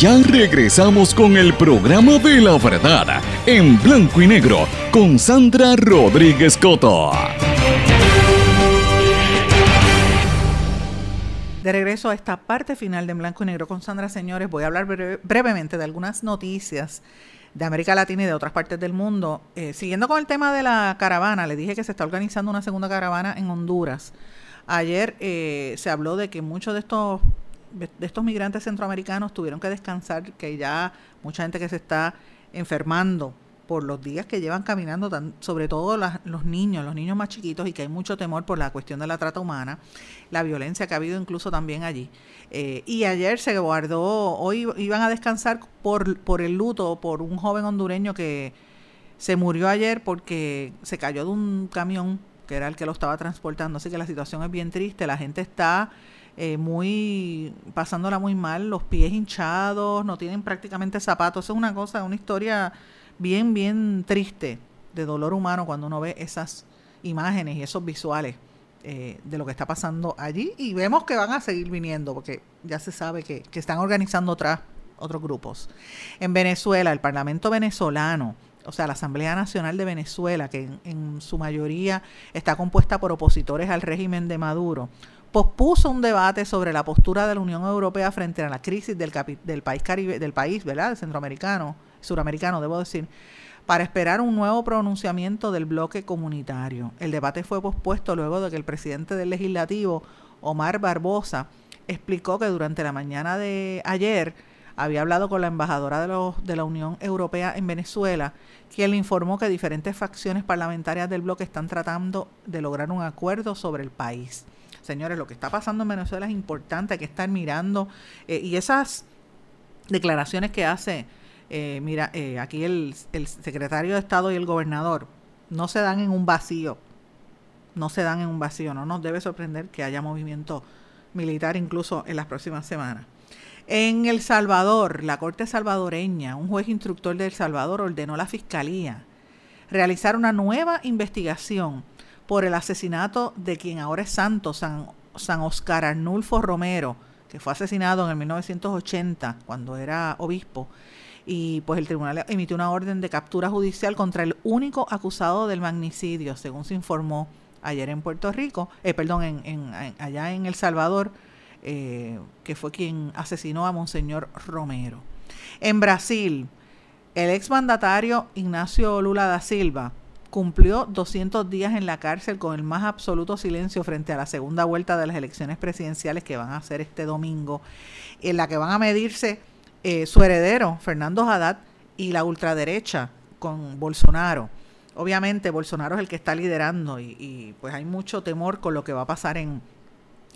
ya regresamos con el programa de la verdad en blanco y negro con Sandra Rodríguez Coto. De regreso a esta parte final de En Blanco y Negro con Sandra, señores, voy a hablar breve- brevemente de algunas noticias de América Latina y de otras partes del mundo. Eh, siguiendo con el tema de la caravana, le dije que se está organizando una segunda caravana en Honduras. Ayer eh, se habló de que muchos de estos de estos migrantes centroamericanos tuvieron que descansar, que ya mucha gente que se está enfermando por los días que llevan caminando, tan- sobre todo los niños, los niños más chiquitos, y que hay mucho temor por la cuestión de la trata humana, la violencia que ha habido incluso también allí. Eh, y ayer se guardó, hoy iban a descansar por, por el luto por un joven hondureño que se murió ayer porque se cayó de un camión que era el que lo estaba transportando. Así que la situación es bien triste, la gente está eh, muy pasándola muy mal, los pies hinchados, no tienen prácticamente zapatos. Eso es una cosa, una historia bien, bien triste de dolor humano cuando uno ve esas imágenes y esos visuales eh, de lo que está pasando allí. Y vemos que van a seguir viniendo porque ya se sabe que, que están organizando otras, otros grupos. En Venezuela, el Parlamento venezolano o sea, la Asamblea Nacional de Venezuela, que en, en su mayoría está compuesta por opositores al régimen de Maduro, pospuso un debate sobre la postura de la Unión Europea frente a la crisis del, del país caribe, del país, ¿verdad? Centroamericano, suramericano, debo decir, para esperar un nuevo pronunciamiento del bloque comunitario. El debate fue pospuesto luego de que el presidente del legislativo, Omar Barbosa, explicó que durante la mañana de ayer había hablado con la embajadora de, los, de la Unión Europea en Venezuela, quien le informó que diferentes facciones parlamentarias del bloque están tratando de lograr un acuerdo sobre el país. Señores, lo que está pasando en Venezuela es importante, hay que estar mirando, eh, y esas declaraciones que hace eh, mira, eh, aquí el, el secretario de Estado y el gobernador no se dan en un vacío, no se dan en un vacío, no nos debe sorprender que haya movimiento militar incluso en las próximas semanas. En El Salvador, la Corte salvadoreña, un juez instructor de El Salvador ordenó a la Fiscalía realizar una nueva investigación por el asesinato de quien ahora es santo, San, San Oscar Arnulfo Romero, que fue asesinado en el 1980 cuando era obispo. Y pues el tribunal emitió una orden de captura judicial contra el único acusado del magnicidio, según se informó ayer en Puerto Rico, eh, perdón, en, allá en El Salvador, eh, que fue quien asesinó a Monseñor Romero. En Brasil, el exmandatario Ignacio Lula da Silva cumplió 200 días en la cárcel con el más absoluto silencio frente a la segunda vuelta de las elecciones presidenciales que van a hacer este domingo, en la que van a medirse eh, su heredero, Fernando Haddad, y la ultraderecha con Bolsonaro. Obviamente Bolsonaro es el que está liderando y pues hay mucho temor con lo que va a pasar en,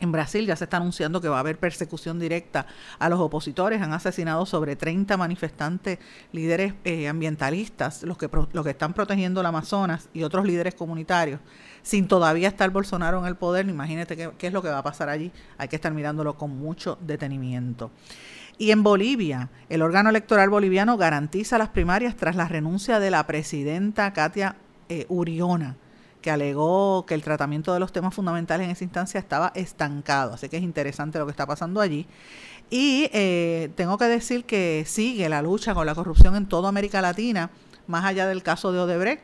en Brasil ya se está anunciando que va a haber persecución directa a los opositores. Han asesinado sobre 30 manifestantes, líderes eh, ambientalistas, los que, los que están protegiendo el Amazonas y otros líderes comunitarios, sin todavía estar Bolsonaro en el poder. Imagínate qué, es lo que va a pasar allí. Hay que estar mirándolo con mucho detenimiento. Y en Bolivia, el órgano electoral boliviano garantiza las primarias tras la renuncia de la presidenta Katia eh, Uriona que alegó que el tratamiento de los temas fundamentales en esa instancia estaba estancado. Así que es interesante lo que está pasando allí. Y eh, tengo que decir que sigue la lucha con la corrupción en toda América Latina, más allá del caso de Odebrecht,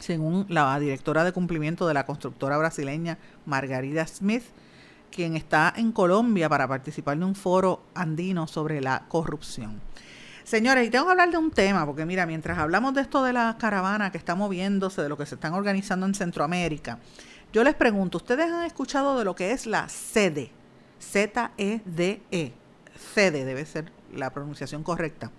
según la directora de cumplimiento de la constructora brasileña Margarida Smith, quien está en Colombia para participar de un foro andino sobre la corrupción. Señores, y tengo que hablar de un tema, porque mira, mientras hablamos de esto de la caravana que está moviéndose, de lo que se están organizando en Centroamérica, yo les pregunto, ¿ustedes han escuchado de lo que es la sede? Z-E-D-E. Sede debe ser la pronunciación correcta.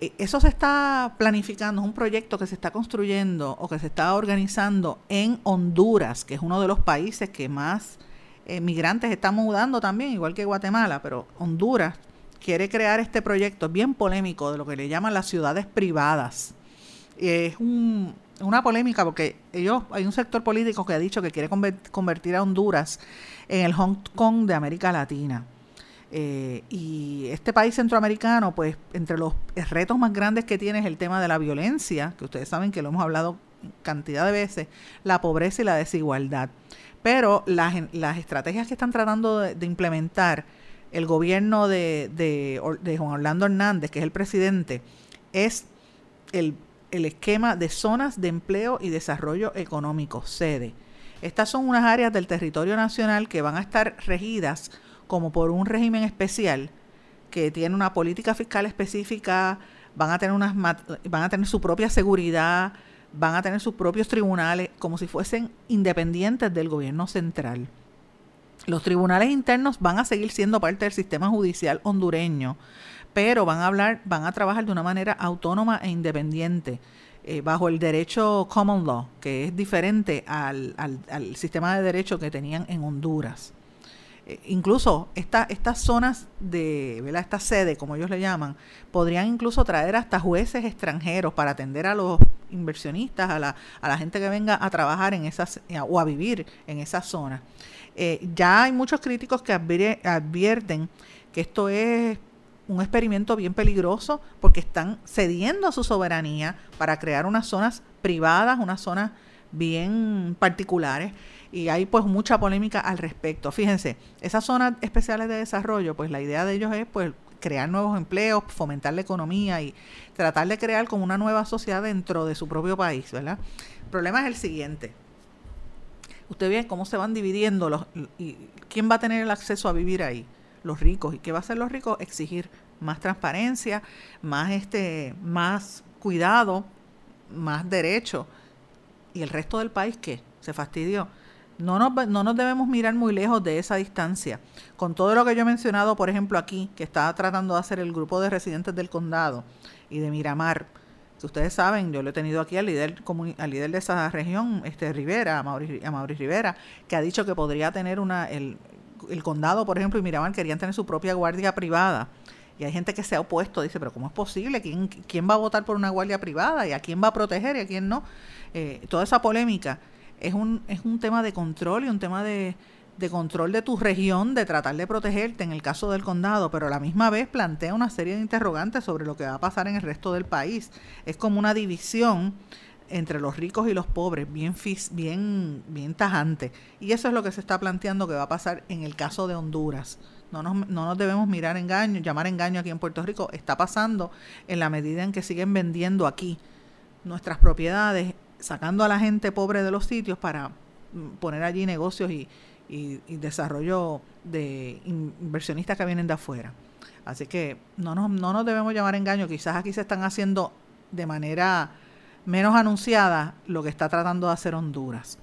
E, eso se está planificando, es un proyecto que se está construyendo o que se está organizando en Honduras, que es uno de los países que más eh, migrantes están mudando también, igual que Guatemala, pero Honduras quiere crear este proyecto bien polémico de lo que le llaman las ciudades privadas. Es una polémica porque ellos hay un sector político que ha dicho que quiere convertir a Honduras en el Hong Kong de América Latina. Eh, y este país centroamericano, pues entre los retos más grandes que tiene es el tema de la violencia, que ustedes saben que lo hemos hablado cantidad de veces, la pobreza y la desigualdad. Pero las estrategias que están tratando de implementar el gobierno de, de, Juan Orlando Hernández, que es el presidente, es el, el esquema de zonas de empleo y desarrollo económico, sede. Estas son unas áreas del territorio nacional que van a estar regidas como por un régimen especial que tiene una política fiscal específica, van a tener unas van a tener su propia seguridad, van a tener sus propios tribunales como si fuesen independientes del gobierno central. Los tribunales internos van a seguir siendo parte del sistema judicial hondureño, pero van a hablar, van a trabajar de una manera autónoma e independiente. Eh, bajo el derecho common law, que es diferente al, al, sistema de derecho que tenían en Honduras. Eh, incluso esta, estas zonas de, ¿verdad? esta sede, como ellos le llaman, podrían incluso traer hasta jueces extranjeros para atender a los inversionistas, a la, a la gente que venga a trabajar en esas o a vivir en esas zonas. Eh, ya hay muchos críticos que advierten que esto es un experimento bien peligroso porque están cediendo a su soberanía para crear unas zonas privadas, unas zonas bien particulares y hay pues mucha polémica al respecto. Fíjense, esas zonas especiales de desarrollo, pues la idea de ellos es pues crear nuevos empleos, fomentar la economía y tratar de crear como una nueva sociedad dentro de su propio país, ¿verdad? El problema es el siguiente usted ve cómo se van dividiendo los y quién va a tener el acceso a vivir ahí los ricos y qué va a hacer los ricos exigir más transparencia más este más cuidado más derecho. Y el resto del país qué se fastidió no nos, no nos debemos mirar muy lejos de esa distancia. Con todo lo que yo he mencionado, por ejemplo, aquí, que está tratando de hacer el grupo de residentes del condado y de Miramar, ustedes saben, yo lo he tenido aquí al líder, al líder de esa región, este Rivera, a Mauricio, Rivera, que ha dicho que podría tener una, el, el condado, por ejemplo, y Miramar querían tener su propia guardia privada. Y hay gente que se ha opuesto, dice, pero ¿cómo es posible? ¿Quién, quién va a votar por una guardia privada? ¿Y a quién va a proteger y a quién no? Eh, toda esa polémica es un, es un tema de control y un tema de, de control de tu región, de tratar de protegerte en el caso del condado, pero a la misma vez plantea una serie de interrogantes sobre lo que va a pasar en el resto del país. Es como una división entre los ricos y los pobres bien, bien, bien tajante. Y eso es lo que se está planteando que va a pasar en el caso de Honduras. No nos, no nos debemos mirar engaño, llamar engaño aquí en Puerto Rico. Está pasando en la medida en que siguen vendiendo aquí nuestras propiedades, sacando a la gente pobre de los sitios para mm, poner allí negocios y, y, desarrollo de inversionistas que vienen de afuera. Así que no nos, no nos debemos llamar engaño. Quizás aquí se están haciendo de manera menos anunciada lo que está tratando de hacer Honduras.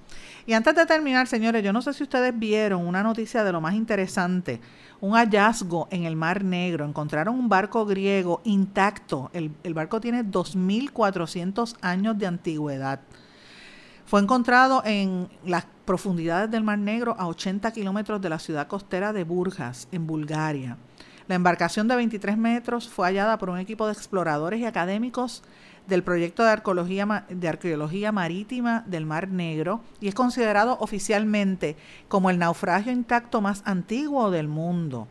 Y antes de terminar, señores, yo no sé si ustedes vieron una noticia de lo más interesante, un hallazgo en el Mar Negro. Encontraron un barco griego intacto. El, el barco tiene 2.400 años de antigüedad. Fue encontrado en las profundidades del Mar Negro a 80 kilómetros de la ciudad costera de Burgas, en Bulgaria. La embarcación de 23 metros fue hallada por un equipo de exploradores y académicos del proyecto de arqueología, de arqueología marítima del Mar Negro y es considerado oficialmente como el naufragio intacto más antiguo del mundo.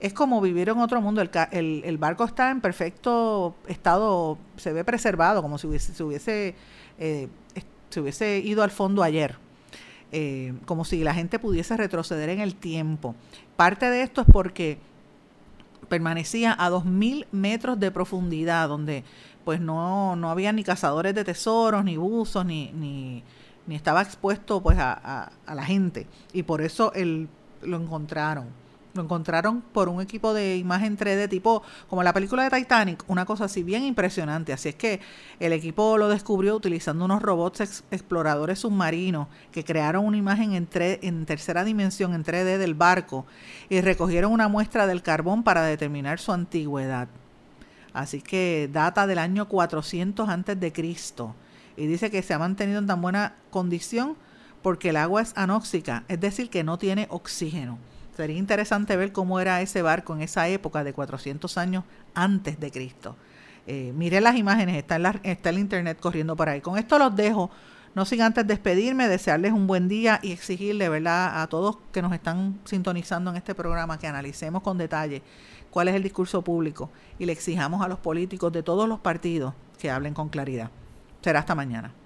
Es como vivir en otro mundo. El, barco está en perfecto estado, se ve preservado, como si eh, se hubiese ido al fondo ayer. Eh, como si la gente pudiese retroceder en el tiempo. Parte de esto es porque permanecía a 2.000 metros de profundidad, donde pues no, no había ni cazadores de tesoros, ni buzos, ni, ni, ni estaba expuesto pues a, a, la gente. Y por eso el, lo encontraron. Lo encontraron por un equipo de imagen 3D tipo como la película de Titanic, una cosa así bien impresionante. Así es que el equipo lo descubrió utilizando unos robots exploradores submarinos que crearon una imagen en, en tercera dimensión, en 3D del barco y recogieron una muestra del carbón para determinar su antigüedad. Así que data del año 400 antes de Cristo. Y dice que se ha mantenido en tan buena condición porque el agua es anóxica, es decir, que no tiene oxígeno. Sería interesante ver cómo era ese barco en esa época de 400 años antes de Cristo. Eh, mire las imágenes, está, en está el internet corriendo por ahí. Con esto los dejo. No sin antes despedirme, desearles un buen día y exigirle, ¿verdad?, a todos que nos están sintonizando en este programa que analicemos con detalle cuál es el discurso público y le exijamos a los políticos de todos los partidos que hablen con claridad. Será hasta mañana.